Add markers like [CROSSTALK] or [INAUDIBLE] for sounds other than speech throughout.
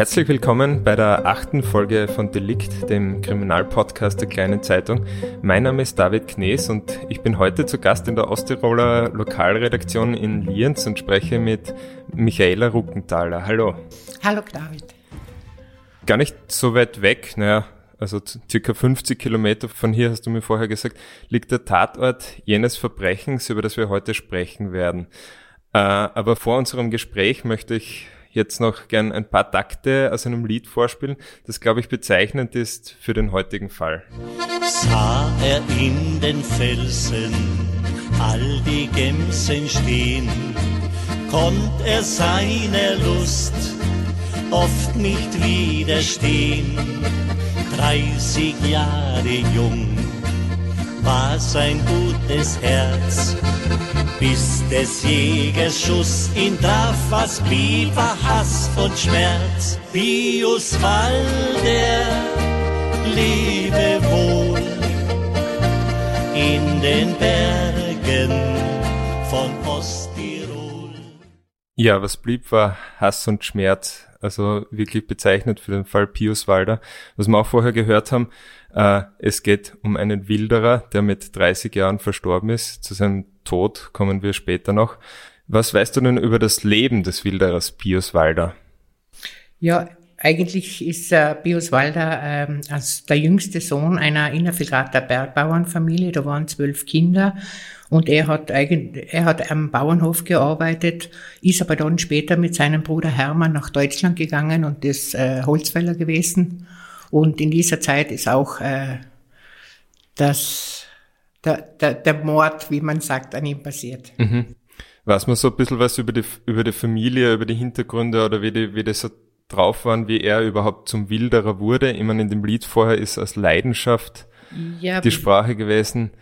Herzlich willkommen bei der achten Folge von Delikt, dem Kriminalpodcast der Kleinen Zeitung. Mein Name ist David Knees und ich bin heute zu Gast in der Osttiroler Lokalredaktion in Lienz und spreche mit Michaela Ruckenthaler. Hallo. Hallo David. Gar nicht so weit weg, naja, also circa 50 Kilometer von hier, hast du mir vorher gesagt, liegt der Tatort jenes Verbrechens, über das wir heute sprechen werden. Äh, aber vor unserem Gespräch möchte ich jetzt noch gern ein paar Takte aus einem Lied vorspielen, das, glaube ich, bezeichnend ist für den heutigen Fall. Sah er in den Felsen all die Gemsen stehen, konnt er seiner Lust oft nicht widerstehen. 30 Jahre jung war sein gutes Herz bis des Jägers Schuss ihn traf, was blieb, war Hass und Schmerz. Pius Walder, lebe wohl in den Bergen von Osttirol. Ja, was blieb, war Hass und Schmerz. Also wirklich bezeichnet für den Fall Pius Walder. Was wir auch vorher gehört haben, äh, es geht um einen Wilderer, der mit 30 Jahren verstorben ist. Zu seinem Tod kommen wir später noch. Was weißt du denn über das Leben des Wilderers Pius Walder? Ja, eigentlich ist äh, Pius Walder ähm, als der jüngste Sohn einer Innerfiltrater Bergbauernfamilie. Da waren zwölf Kinder und er hat eigentlich, er hat am Bauernhof gearbeitet, ist aber dann später mit seinem Bruder Hermann nach Deutschland gegangen und ist äh, Holzfäller gewesen. Und in dieser Zeit ist auch äh, das, der, der, der Mord, wie man sagt, an ihm passiert. Mhm. Weiß man so ein bisschen was über die, über die Familie, über die Hintergründe oder wie die, wie das so drauf waren, wie er überhaupt zum Wilderer wurde? Ich meine, in dem Lied vorher ist als Leidenschaft ja, die Sprache gewesen.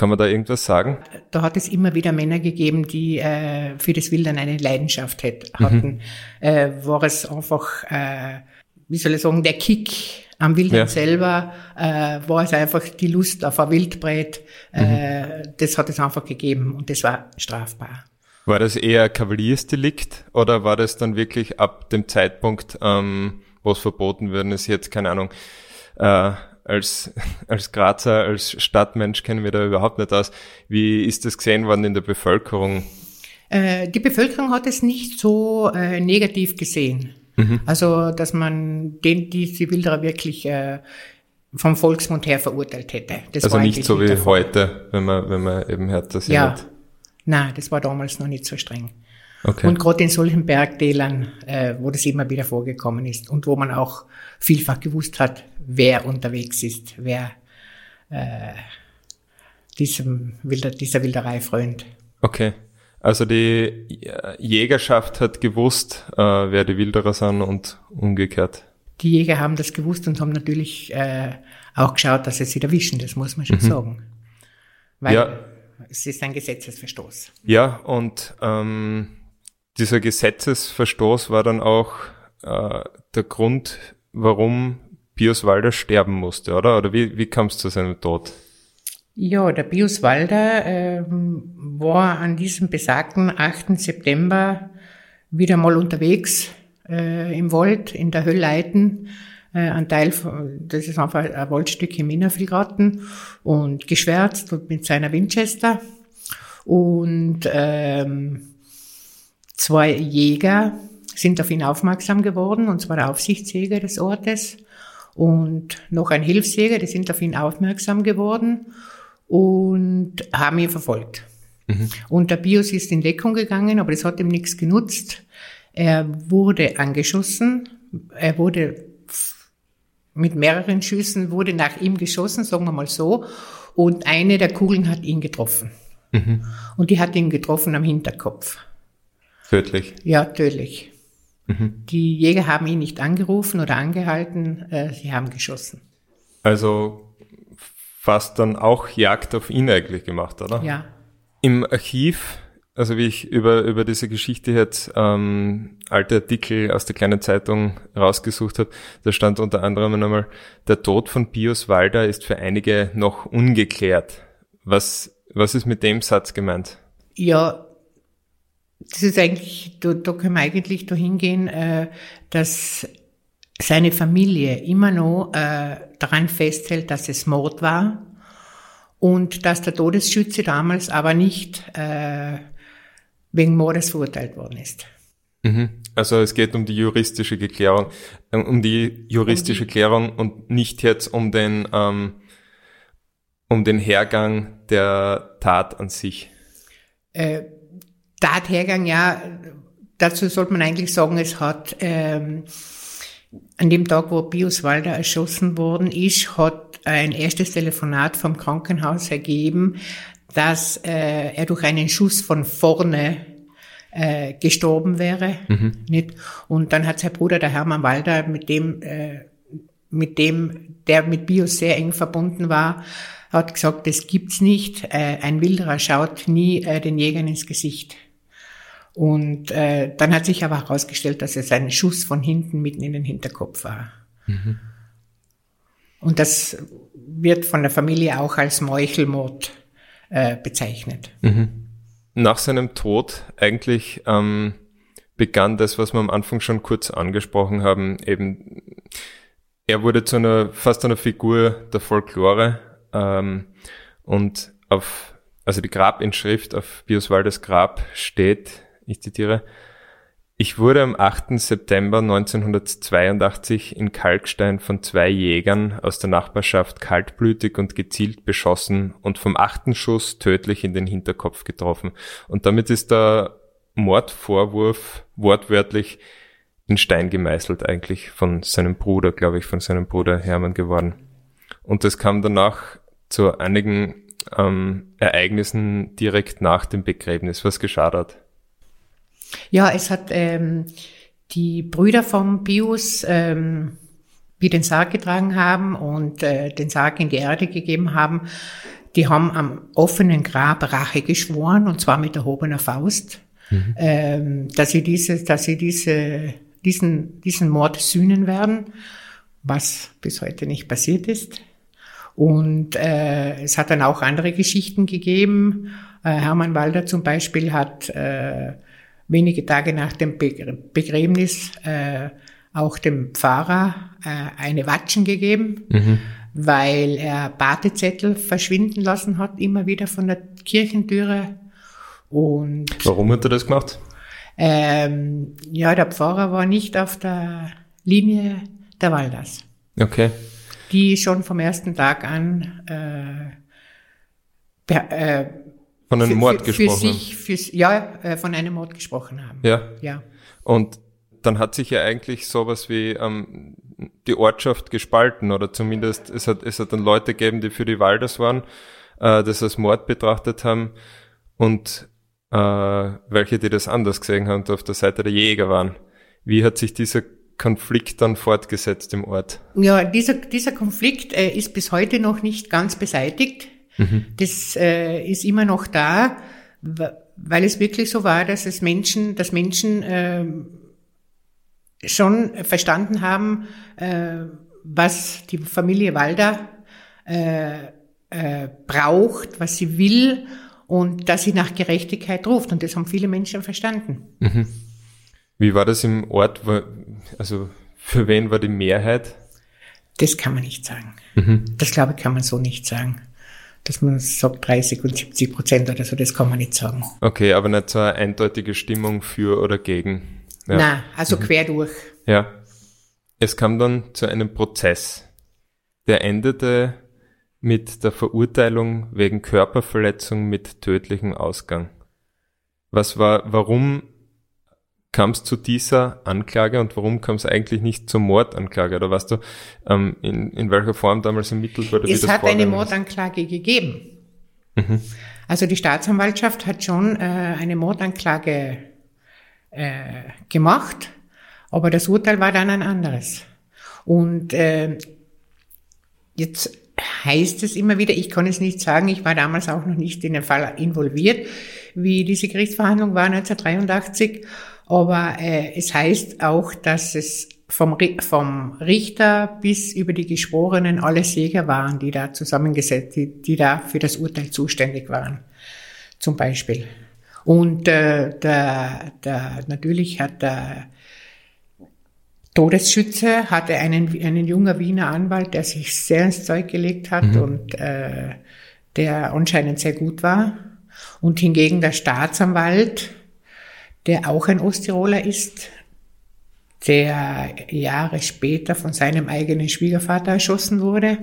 Kann man da irgendwas sagen? Da hat es immer wieder Männer gegeben, die äh, für das Wildern eine Leidenschaft hätt, hatten. Mhm. Äh, war es einfach, äh, wie soll ich sagen, der Kick am Wildern ja. selber äh, war es einfach die Lust auf ein Wildbrett. Äh, mhm. Das hat es einfach gegeben und das war strafbar. War das eher Kavaliersdelikt oder war das dann wirklich ab dem Zeitpunkt, ähm, wo es verboten werden ist, jetzt keine Ahnung, äh, als, [LAUGHS] als Grazer, als Stadtmensch kennen wir da überhaupt nicht aus. Wie ist das gesehen worden in der Bevölkerung? Äh, die Bevölkerung hat es nicht so äh, negativ gesehen. Mhm. Also, dass man den, diese Wilderer wirklich äh, vom Volksmund her verurteilt hätte. Das also nicht so wie heute, wenn man, wenn man eben hört, dass ja. Nein, das war damals noch nicht so streng. Okay. Und gerade in solchen Bergtälern, äh, wo das immer wieder vorgekommen ist und wo man auch vielfach gewusst hat, wer unterwegs ist, wer äh, diesem Wilder, dieser Wilderei frönt. Okay. Also die Jägerschaft hat gewusst, äh, wer die Wilderer sind und umgekehrt. Die Jäger haben das gewusst und haben natürlich äh, auch geschaut, dass sie sie erwischen, das muss man schon mhm. sagen. Weil ja. es ist ein Gesetzesverstoß. Ja, und ähm, dieser Gesetzesverstoß war dann auch äh, der Grund, warum Pius Walder sterben musste, oder? Oder wie, wie kam es zu seinem Tod? Ja, der Pius Walder ähm, war an diesem besagten 8. September wieder mal unterwegs äh, im Wald in der Höllleiten. Äh, ein Teil, von, das ist einfach ein Waldstück im Innervillgarten und geschwärzt und mit seiner Winchester. Und ähm, zwei Jäger sind auf ihn aufmerksam geworden, und zwar der Aufsichtsjäger des Ortes und noch ein Hilfsjäger, die sind auf ihn aufmerksam geworden und haben ihn verfolgt. Mhm. Und der Bios ist in Deckung gegangen, aber das hat ihm nichts genutzt. Er wurde angeschossen, er wurde mit mehreren Schüssen wurde nach ihm geschossen, sagen wir mal so, und eine der Kugeln hat ihn getroffen. Mhm. Und die hat ihn getroffen am Hinterkopf. Tödlich? Ja, tödlich. Mhm. Die Jäger haben ihn nicht angerufen oder angehalten, äh, sie haben geschossen. Also fast dann auch Jagd auf ihn eigentlich gemacht, oder? Ja. Im Archiv, also wie ich über, über diese Geschichte jetzt ähm, alte Artikel aus der kleinen Zeitung rausgesucht habe, da stand unter anderem einmal, der Tod von Pius Walder ist für einige noch ungeklärt. Was, was ist mit dem Satz gemeint? Ja, das ist eigentlich, da, da können wir eigentlich dahin gehen, äh, dass seine Familie immer noch äh, daran festhält, dass es Mord war und dass der Todesschütze damals aber nicht äh, wegen Mordes verurteilt worden ist. Mhm. Also es geht um die juristische Klärung, äh, um die juristische um die, Klärung und nicht jetzt um den ähm, um den Hergang der Tat an sich. Äh, Tathergang, ja, dazu sollte man eigentlich sagen, es hat ähm, an dem Tag, wo Pius Walder erschossen worden ist, hat ein erstes Telefonat vom Krankenhaus ergeben, dass äh, er durch einen Schuss von vorne äh, gestorben wäre. Mhm. Nicht? Und dann hat sein Bruder, der Hermann Walder, mit dem, äh, mit dem, der mit Bios sehr eng verbunden war, hat gesagt, das gibt's nicht. Äh, ein Wilderer schaut nie äh, den Jägern ins Gesicht. Und äh, dann hat sich aber herausgestellt, dass es ein Schuss von hinten mitten in den Hinterkopf war. Mhm. Und das wird von der Familie auch als Meuchelmord äh, bezeichnet. Mhm. Nach seinem Tod eigentlich ähm, begann das, was wir am Anfang schon kurz angesprochen haben, eben er wurde zu einer fast einer Figur der Folklore ähm, und auf also die Grabinschrift auf Bioswaldes Grab steht ich zitiere, ich wurde am 8. September 1982 in Kalkstein von zwei Jägern aus der Nachbarschaft kaltblütig und gezielt beschossen und vom achten Schuss tödlich in den Hinterkopf getroffen. Und damit ist der Mordvorwurf wortwörtlich in Stein gemeißelt eigentlich von seinem Bruder, glaube ich, von seinem Bruder Hermann geworden. Und es kam danach zu einigen ähm, Ereignissen direkt nach dem Begräbnis, was geschadet. Ja, es hat ähm, die Brüder vom Pius ähm, wie den Sarg getragen haben und äh, den Sarg in die Erde gegeben haben, die haben am offenen Grab Rache geschworen und zwar mit erhobener Faust, mhm. ähm, dass sie diese, dass sie diese, diesen, diesen Mord sühnen werden, was bis heute nicht passiert ist. Und äh, es hat dann auch andere Geschichten gegeben. Äh, Hermann Walder zum Beispiel hat äh, wenige Tage nach dem Begräbnis äh, auch dem Pfarrer äh, eine Watschen gegeben, mhm. weil er Batezettel verschwinden lassen hat, immer wieder von der Kirchentüre. Und Warum hat er das gemacht? Ähm, ja, der Pfarrer war nicht auf der Linie der Walders. Okay. Die schon vom ersten Tag an äh, äh, von einem für, Mord für, gesprochen für sich, für, ja, äh, von einem Mord gesprochen haben. Ja. Ja. Und dann hat sich ja eigentlich sowas wie ähm, die Ortschaft gespalten oder zumindest es hat, es hat dann Leute gegeben, die für die Walders waren, äh, das als Mord betrachtet haben und äh, welche, die das anders gesehen haben und auf der Seite der Jäger waren. Wie hat sich dieser Konflikt dann fortgesetzt im Ort? Ja, dieser, dieser Konflikt äh, ist bis heute noch nicht ganz beseitigt. Mhm. Das äh, ist immer noch da, weil es wirklich so war, dass es Menschen, dass Menschen äh, schon verstanden haben, äh, was die Familie Walder äh, äh, braucht, was sie will und dass sie nach Gerechtigkeit ruft. Und das haben viele Menschen verstanden. Mhm. Wie war das im Ort? Also für wen war die Mehrheit? Das kann man nicht sagen. Mhm. Das glaube ich, kann man so nicht sagen dass man sagt 30 und 70 Prozent oder so, das kann man nicht sagen. Okay, aber nicht so eine eindeutige Stimmung für oder gegen. Ja. Nein, also mhm. quer durch. Ja. Es kam dann zu einem Prozess. Der endete mit der Verurteilung wegen Körperverletzung mit tödlichem Ausgang. Was war, warum kam es zu dieser Anklage und warum kam es eigentlich nicht zur Mordanklage? Oder weißt du, ähm, in, in welcher Form damals ermittelt wurde? Es hat eine Mordanklage gegeben. Mhm. Also die Staatsanwaltschaft hat schon äh, eine Mordanklage äh, gemacht, aber das Urteil war dann ein anderes. Und äh, jetzt heißt es immer wieder, ich kann es nicht sagen, ich war damals auch noch nicht in den Fall involviert, wie diese Gerichtsverhandlung war 1983. Aber äh, es heißt auch, dass es vom, vom Richter bis über die Geschworenen alle Jäger waren, die da zusammengesetzt, die, die da für das Urteil zuständig waren, zum Beispiel. Und äh, der, der, natürlich hat der, Todesschütze, hatte einen, einen junger Wiener Anwalt, der sich sehr ins Zeug gelegt hat mhm. und äh, der anscheinend sehr gut war. Und hingegen der Staatsanwalt, der auch ein Osttiroler ist, der Jahre später von seinem eigenen Schwiegervater erschossen wurde,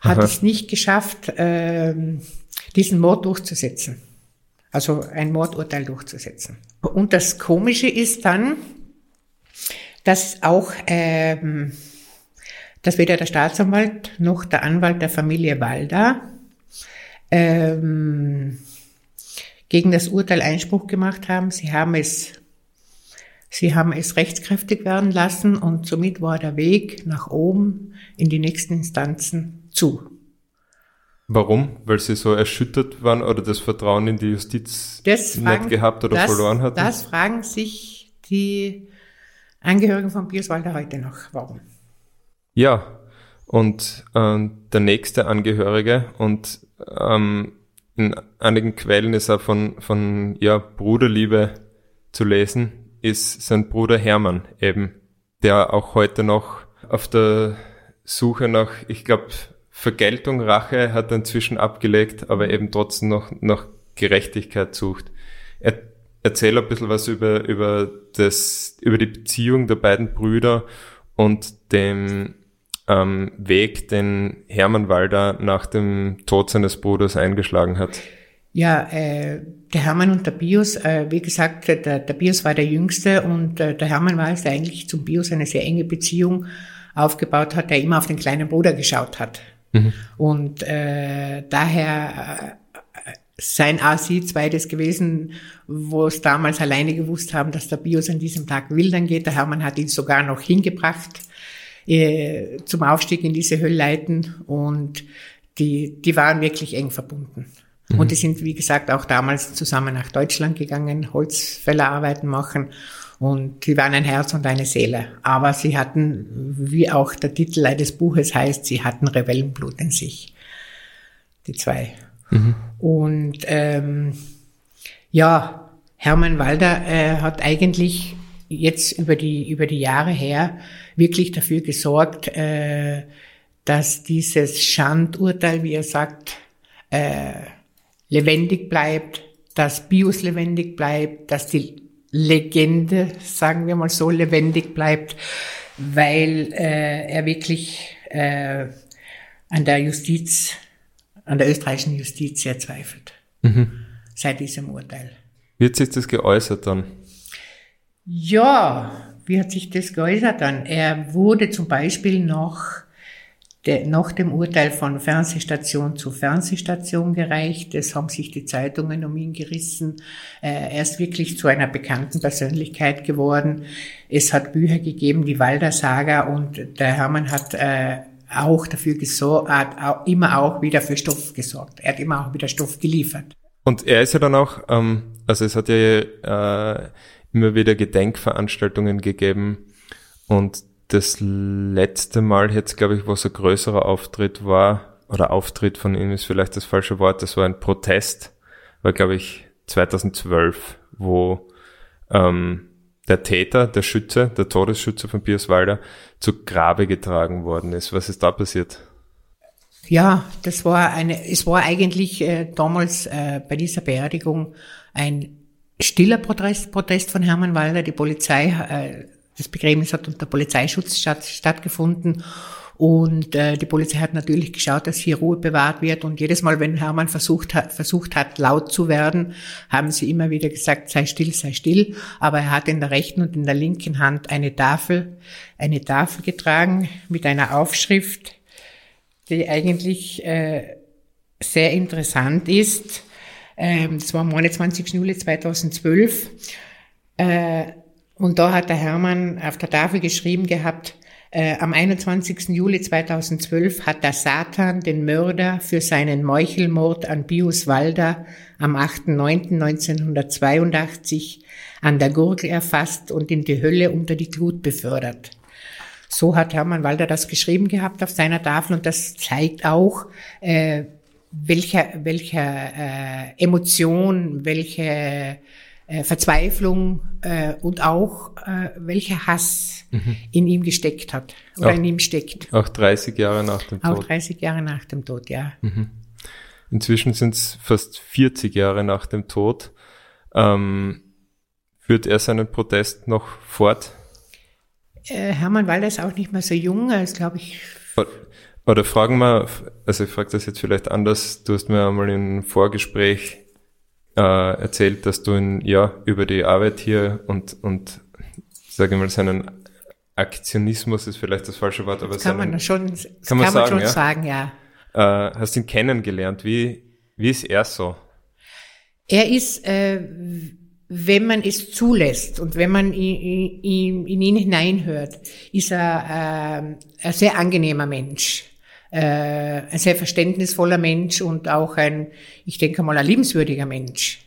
hat Aha. es nicht geschafft, äh, diesen Mord durchzusetzen. Also ein Mordurteil durchzusetzen. Und das Komische ist dann, dass auch, ähm, dass weder der Staatsanwalt noch der Anwalt der Familie Walda ähm, gegen das Urteil Einspruch gemacht haben. Sie haben es, sie haben es rechtskräftig werden lassen und somit war der Weg nach oben in die nächsten Instanzen zu. Warum? Weil sie so erschüttert waren oder das Vertrauen in die Justiz das nicht fragen, gehabt oder das, verloren hatten? Das fragen sich die Angehörigen von Bierswalder heute noch. Warum? Ja, und äh, der nächste Angehörige und ähm, in einigen Quellen ist er von, von ja, Bruderliebe zu lesen, ist sein Bruder Hermann eben, der auch heute noch auf der Suche nach, ich glaube, Vergeltung, Rache hat er inzwischen abgelegt, aber eben trotzdem noch nach Gerechtigkeit sucht. Er, erzähl ein bisschen was über, über das, über die Beziehung der beiden Brüder und dem ähm, Weg, den Hermann Walder nach dem Tod seines Bruders eingeschlagen hat. Ja, äh, der Hermann und der Bios, äh, wie gesagt, der, der Bios war der Jüngste und äh, der Hermann war es eigentlich zum Bios eine sehr enge Beziehung aufgebaut hat, der immer auf den kleinen Bruder geschaut hat. Mhm. Und äh, daher äh, sein AC zweites gewesen, wo es damals alleine gewusst haben, dass der Bios an diesem Tag wildern geht. Der Hermann hat ihn sogar noch hingebracht äh, zum Aufstieg in diese Höllleiten und die, die waren wirklich eng verbunden. Mhm. Und die sind, wie gesagt, auch damals zusammen nach Deutschland gegangen, Holzfällerarbeiten machen. Und sie waren ein Herz und eine Seele. Aber sie hatten, wie auch der Titel des Buches heißt, sie hatten Rebellenblut in sich. Die zwei. Mhm. Und ähm, ja, Hermann Walder äh, hat eigentlich jetzt über die, über die Jahre her wirklich dafür gesorgt, äh, dass dieses Schandurteil, wie er sagt, äh, lebendig bleibt, dass Bios lebendig bleibt, dass die Legende, sagen wir mal so, lebendig bleibt, weil äh, er wirklich äh, an der Justiz, an der österreichischen Justiz sehr zweifelt. Mhm. Seit diesem Urteil. Wie hat sich das geäußert dann? Ja, wie hat sich das geäußert dann? Er wurde zum Beispiel noch nach dem Urteil von Fernsehstation zu Fernsehstation gereicht. Es haben sich die Zeitungen um ihn gerissen. Äh, er ist wirklich zu einer bekannten Persönlichkeit geworden. Es hat Bücher gegeben, die Walder Saga und der Hermann hat äh, auch dafür gesorgt, hat immer auch wieder für Stoff gesorgt. Er hat immer auch wieder Stoff geliefert. Und er ist ja dann auch, ähm, also es hat ja äh, immer wieder Gedenkveranstaltungen gegeben und das letzte Mal jetzt, glaube ich, wo es ein größerer Auftritt war, oder Auftritt von ihm ist vielleicht das falsche Wort, das war ein Protest, war, glaube ich, 2012, wo ähm, der Täter, der Schütze, der Todesschütze von Piers Walder zu Grabe getragen worden ist. Was ist da passiert? Ja, das war eine, es war eigentlich äh, damals äh, bei dieser Beerdigung ein stiller Protest, Protest von Hermann Walder. Die Polizei äh, das Begräbnis hat unter Polizeischutz statt, stattgefunden. Und äh, die Polizei hat natürlich geschaut, dass hier Ruhe bewahrt wird. Und jedes Mal, wenn Hermann versucht hat, versucht hat, laut zu werden, haben sie immer wieder gesagt, sei still, sei still. Aber er hat in der rechten und in der linken Hand eine Tafel, eine Tafel getragen mit einer Aufschrift, die eigentlich äh, sehr interessant ist. Ähm, das war am 21. Juli 2012. Äh, und da hat der Hermann auf der Tafel geschrieben gehabt, äh, am 21. Juli 2012 hat der Satan den Mörder für seinen Meuchelmord an Bius Walder am 8.9.1982 an der Gurgel erfasst und in die Hölle unter die Glut befördert. So hat Hermann Walder das geschrieben gehabt auf seiner Tafel und das zeigt auch, äh, welcher, welcher äh, Emotion, welche äh, Verzweiflung äh, und auch äh, welcher Hass mhm. in ihm gesteckt hat oder auch, in ihm steckt. Auch 30 Jahre nach dem Tod. Auch 30 Jahre nach dem Tod, ja. Mhm. Inzwischen sind es fast 40 Jahre nach dem Tod. Ähm, führt er seinen Protest noch fort? Äh, Hermann Walder ist auch nicht mehr so jung, er ist, glaube ich. Oder fragen wir, also ich frage das jetzt vielleicht anders, du hast mir einmal im Vorgespräch äh, erzählt, dass du in, ja, über die Arbeit hier und, und sage ich mal, seinen Aktionismus ist vielleicht das falsche Wort, aber das kann seinen, man schon, kann man, kann sagen, schon ja? sagen, ja. Äh, hast ihn kennengelernt. Wie, wie ist er so? Er ist, äh, wenn man es zulässt und wenn man in, in, in ihn hineinhört, ist er äh, ein sehr angenehmer Mensch äh, ein sehr verständnisvoller Mensch und auch ein, ich denke mal, ein liebenswürdiger Mensch.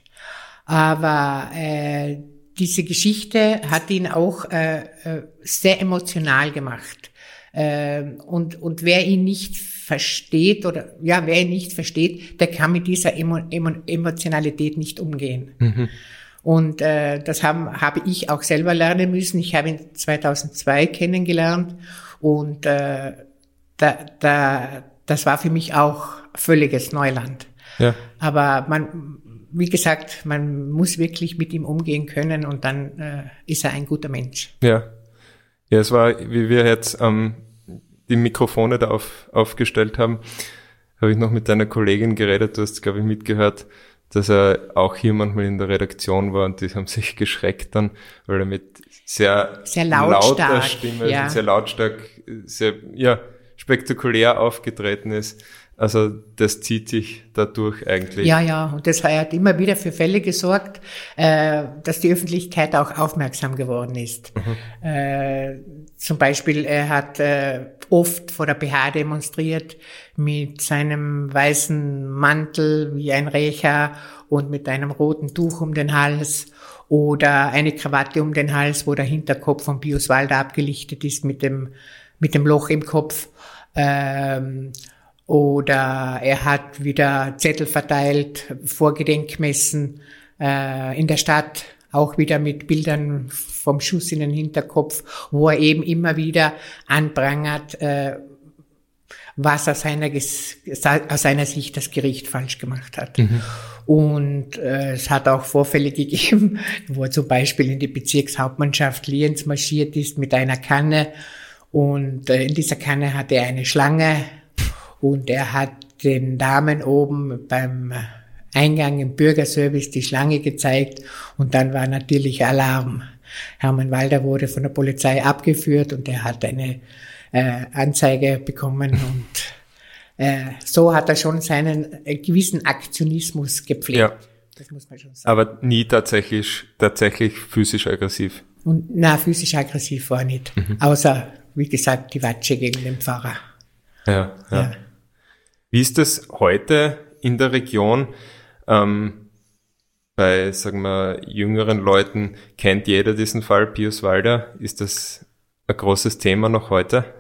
Aber äh, diese Geschichte hat ihn auch äh, äh, sehr emotional gemacht. Äh, und, und wer ihn nicht versteht oder ja, wer ihn nicht versteht, der kann mit dieser Emo Emo Emotionalität nicht umgehen. Mhm. Und äh, das haben, habe ich auch selber lernen müssen. Ich habe ihn 2002 kennengelernt und äh, da, da, das war für mich auch völliges Neuland. Ja. Aber man, wie gesagt, man muss wirklich mit ihm umgehen können und dann äh, ist er ein guter Mensch. Ja. Ja, es war, wie wir jetzt ähm, die Mikrofone da auf, aufgestellt haben, habe ich noch mit deiner Kollegin geredet, du hast, glaube ich, mitgehört, dass er auch hier manchmal in der Redaktion war und die haben sich [LAUGHS] geschreckt dann, weil er mit sehr, sehr lautstark, lauter Stimme, ja. sehr lautstark, sehr, ja, spektakulär aufgetreten ist. Also das zieht sich dadurch eigentlich. Ja, ja, und das hat immer wieder für Fälle gesorgt, äh, dass die Öffentlichkeit auch aufmerksam geworden ist. Mhm. Äh, zum Beispiel, er hat äh, oft vor der BH demonstriert mit seinem weißen Mantel wie ein Rächer und mit einem roten Tuch um den Hals oder eine Krawatte um den Hals, wo der Hinterkopf von Pius Walder abgelichtet ist mit dem, mit dem Loch im Kopf. Ähm, oder er hat wieder Zettel verteilt vor Gedenkmessen äh, in der Stadt, auch wieder mit Bildern vom Schuss in den Hinterkopf, wo er eben immer wieder anprangert, äh, was aus seiner, aus seiner Sicht das Gericht falsch gemacht hat. Mhm. Und äh, es hat auch Vorfälle gegeben, [LAUGHS] wo er zum Beispiel in die Bezirkshauptmannschaft Lienz marschiert ist mit einer Kanne und in dieser Kanne hatte er eine Schlange und er hat den Damen oben beim Eingang im Bürgerservice die Schlange gezeigt und dann war natürlich Alarm. Hermann Walder wurde von der Polizei abgeführt und er hat eine äh, Anzeige bekommen [LAUGHS] und äh, so hat er schon seinen äh, gewissen Aktionismus gepflegt. Ja. Das muss man schon sagen. Aber nie tatsächlich, tatsächlich physisch aggressiv. Und na, physisch aggressiv war nicht. Mhm. Außer wie gesagt, die Watsche gegen den Pfarrer. Ja, ja. ja. Wie ist das heute in der Region? Ähm, bei, sagen wir, jüngeren Leuten kennt jeder diesen Fall Pius Walder. Ist das ein großes Thema noch heute?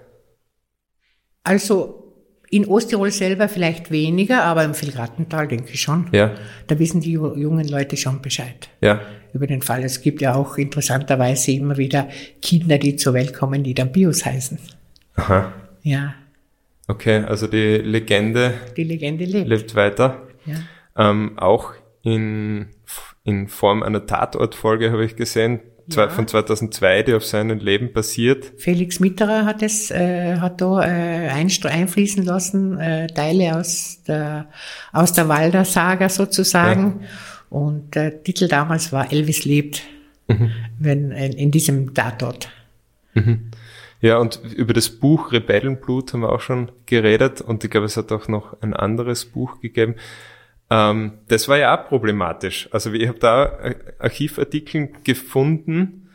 Also in Osttirol selber vielleicht weniger, aber im Vilgratental denke ich schon. Ja. Da wissen die jungen Leute schon Bescheid. Ja. Über den Fall. Es gibt ja auch interessanterweise immer wieder Kinder, die zur Welt kommen, die dann Bios heißen. Aha. Ja. Okay, also die Legende. Die Legende lebt. Lebt weiter. Ja. Ähm, auch in, in Form einer Tatortfolge habe ich gesehen, ja. von 2002, die auf seinem Leben basiert. Felix Mitterer hat es, äh, hat da äh, einfließen lassen, äh, Teile aus der, aus der Walder Saga sozusagen. Ja. Und der Titel damals war Elvis lebt, mhm. wenn, in, in diesem Tatort. Mhm. Ja, und über das Buch Rebellenblut haben wir auch schon geredet und ich glaube, es hat auch noch ein anderes Buch gegeben. Ähm, das war ja auch problematisch. Also ich habe da Archivartikel gefunden,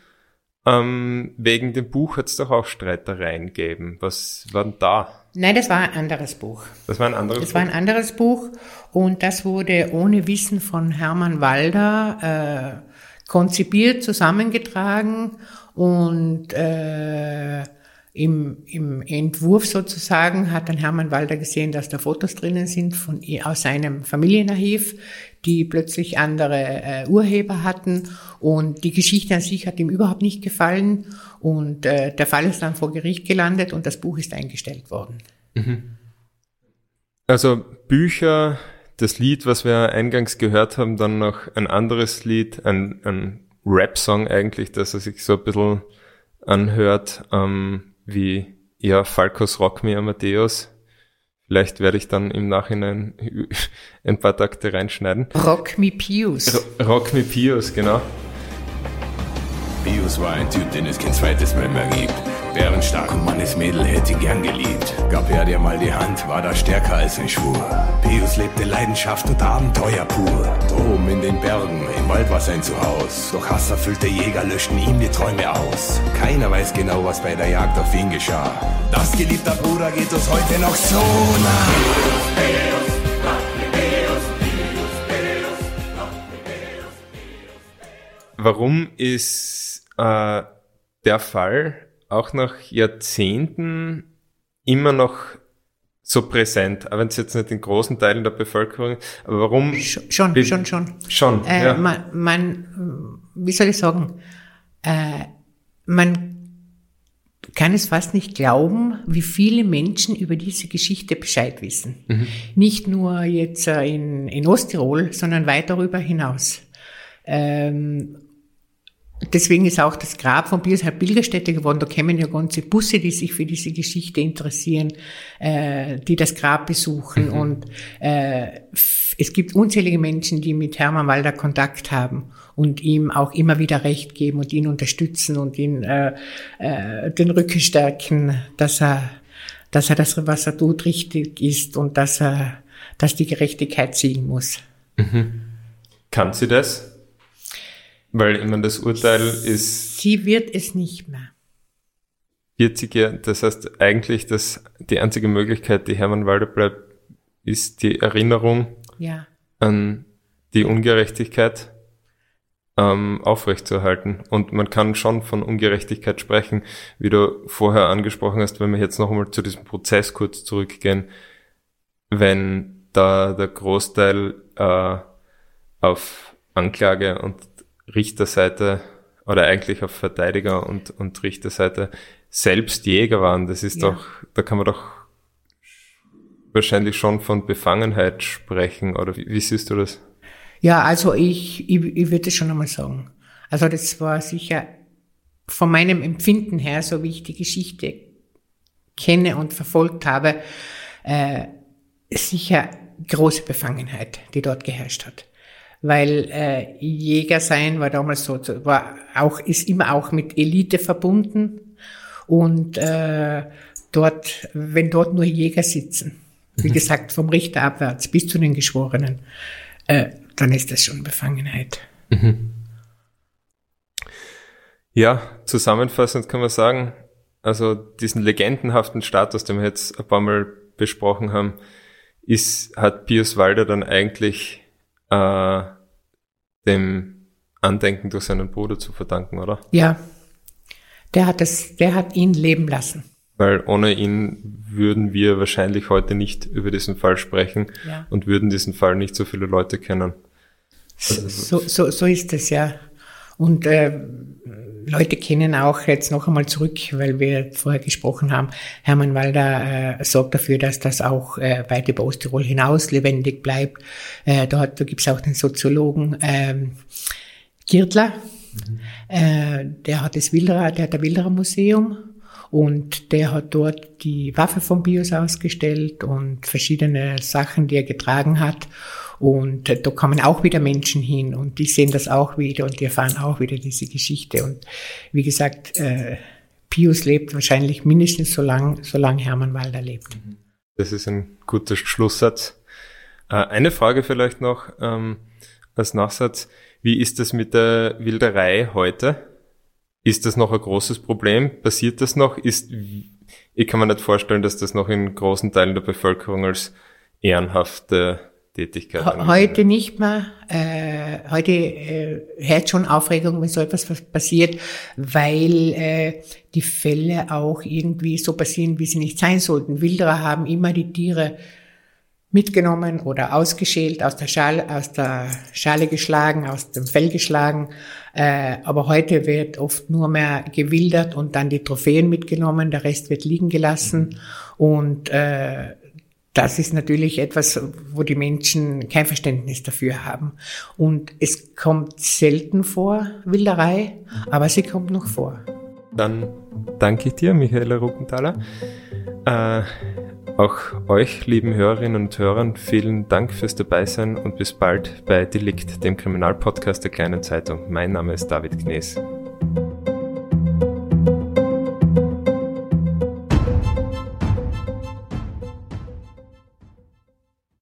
ähm, wegen dem Buch hat es doch auch Streitereien gegeben. Was war denn da? Nein, das war ein anderes Buch. Das war ein anderes das Buch? Das war ein anderes Buch und das wurde ohne Wissen von Hermann Walder äh, konzipiert, zusammengetragen und äh, im, im Entwurf sozusagen hat dann Hermann Walder gesehen, dass da Fotos drinnen sind von, aus seinem Familienarchiv, die plötzlich andere äh, Urheber hatten. Und die Geschichte an sich hat ihm überhaupt nicht gefallen. Und äh, der Fall ist dann vor Gericht gelandet und das Buch ist eingestellt worden. Mhm. Also Bücher, das Lied, was wir eingangs gehört haben, dann noch ein anderes Lied, ein, ein Rap-Song eigentlich, dass er sich so ein bisschen anhört. Ähm, wie ja, Falcos Rock Me Amadeus. Vielleicht werde ich dann im Nachhinein [LAUGHS] ein paar Takte reinschneiden. Rock Me Pius. Rock Me Pius, genau. Pius war ein Typ, den es kein zweites Mal mehr gibt. Bärenstark und Mannes Mädel hätte gern geliebt. Gab er dir mal die Hand, war da stärker als ein Schwur. Pius lebte Leidenschaft und Abenteuer pur. Drum in den Bergen, im Wald war sein Zuhause. Doch hasserfüllte Jäger löschten ihm die Träume aus. Keiner weiß genau, was bei der Jagd auf ihn geschah. Das geliebter Bruder geht uns heute noch so nah. Warum ist äh, der Fall auch nach Jahrzehnten immer noch so präsent, auch wenn es jetzt nicht in großen Teilen der Bevölkerung, aber warum? Schon, schon, schon. Schon, schon äh, ja. man, man, wie soll ich sagen, äh, man kann es fast nicht glauben, wie viele Menschen über diese Geschichte Bescheid wissen. Mhm. Nicht nur jetzt äh, in, in Osttirol, sondern weit darüber hinaus. Ähm, Deswegen ist auch das Grab von Biers halt Pilgerstätte geworden. Da kämen ja ganze Busse, die sich für diese Geschichte interessieren, äh, die das Grab besuchen. Mhm. Und äh, es gibt unzählige Menschen, die mit Hermann Walder Kontakt haben und ihm auch immer wieder Recht geben und ihn unterstützen und ihn äh, äh, den Rücken stärken, dass er, dass er das, was er tut, richtig ist und dass er, dass die Gerechtigkeit siegen muss. Mhm. Kann sie das? Weil ich meine, das Urteil ist. Sie wird es nicht mehr. 40 Jahre, das heißt eigentlich, dass die einzige Möglichkeit, die Hermann Walder bleibt, ist die Erinnerung ja. an die Ungerechtigkeit ähm, aufrechtzuerhalten. Und man kann schon von Ungerechtigkeit sprechen, wie du vorher angesprochen hast, wenn wir jetzt noch einmal zu diesem Prozess kurz zurückgehen, wenn da der Großteil äh, auf Anklage und Richterseite oder eigentlich auf Verteidiger und, und Richterseite selbst Jäger waren. Das ist ja. doch, da kann man doch wahrscheinlich schon von Befangenheit sprechen. Oder wie, wie siehst du das? Ja, also ich, ich, ich würde schon einmal sagen. Also das war sicher von meinem Empfinden her, so wie ich die Geschichte kenne und verfolgt habe, äh, sicher große Befangenheit, die dort geherrscht hat weil äh, Jäger sein war damals so, war auch, ist immer auch mit Elite verbunden und äh, dort, wenn dort nur Jäger sitzen, wie mhm. gesagt, vom Richter abwärts bis zu den Geschworenen, äh, dann ist das schon Befangenheit. Mhm. Ja, zusammenfassend kann man sagen, also diesen legendenhaften Status, den wir jetzt ein paar Mal besprochen haben, ist, hat Pius Walder dann eigentlich äh, dem Andenken durch seinen Bruder zu verdanken, oder? Ja. Der hat es, der hat ihn leben lassen. Weil ohne ihn würden wir wahrscheinlich heute nicht über diesen Fall sprechen ja. und würden diesen Fall nicht so viele Leute kennen. So, so, so ist es ja. Und äh, Leute kennen auch jetzt noch einmal zurück, weil wir vorher gesprochen haben, Hermann Walder äh, sorgt dafür, dass das auch äh, weit über Osttirol hinaus lebendig bleibt. Äh, dort da gibt es auch den Soziologen ähm, Girtler, mhm. äh, der hat das Wilderer, der hat der Wilderer Museum und der hat dort die Waffe von Bios ausgestellt und verschiedene Sachen, die er getragen hat. Und da kommen auch wieder Menschen hin und die sehen das auch wieder und die erfahren auch wieder diese Geschichte. Und wie gesagt, äh, Pius lebt wahrscheinlich mindestens so lang, solange Hermann Walder lebt. Das ist ein guter Schlusssatz. Äh, eine Frage vielleicht noch ähm, als Nachsatz. Wie ist das mit der Wilderei heute? Ist das noch ein großes Problem? Passiert das noch? Ist, ich kann mir nicht vorstellen, dass das noch in großen Teilen der Bevölkerung als ehrenhafte Tätigkeit. Heute nicht mehr. Äh, heute äh, hört schon Aufregung, wenn so etwas passiert, weil äh, die Fälle auch irgendwie so passieren, wie sie nicht sein sollten. Wilderer haben immer die Tiere mitgenommen oder ausgeschält, aus der Schale, aus der Schale geschlagen, aus dem Fell geschlagen. Äh, aber heute wird oft nur mehr gewildert und dann die Trophäen mitgenommen, der Rest wird liegen gelassen. Und äh, das ist natürlich etwas, wo die Menschen kein Verständnis dafür haben. Und es kommt selten vor, Wilderei, aber sie kommt noch vor. Dann danke ich dir, Michaela Ruckenthaler. Äh, auch euch, lieben Hörerinnen und Hörern, vielen Dank fürs Dabeisein und bis bald bei Delikt, dem Kriminalpodcast der Kleinen Zeitung. Mein Name ist David Knees.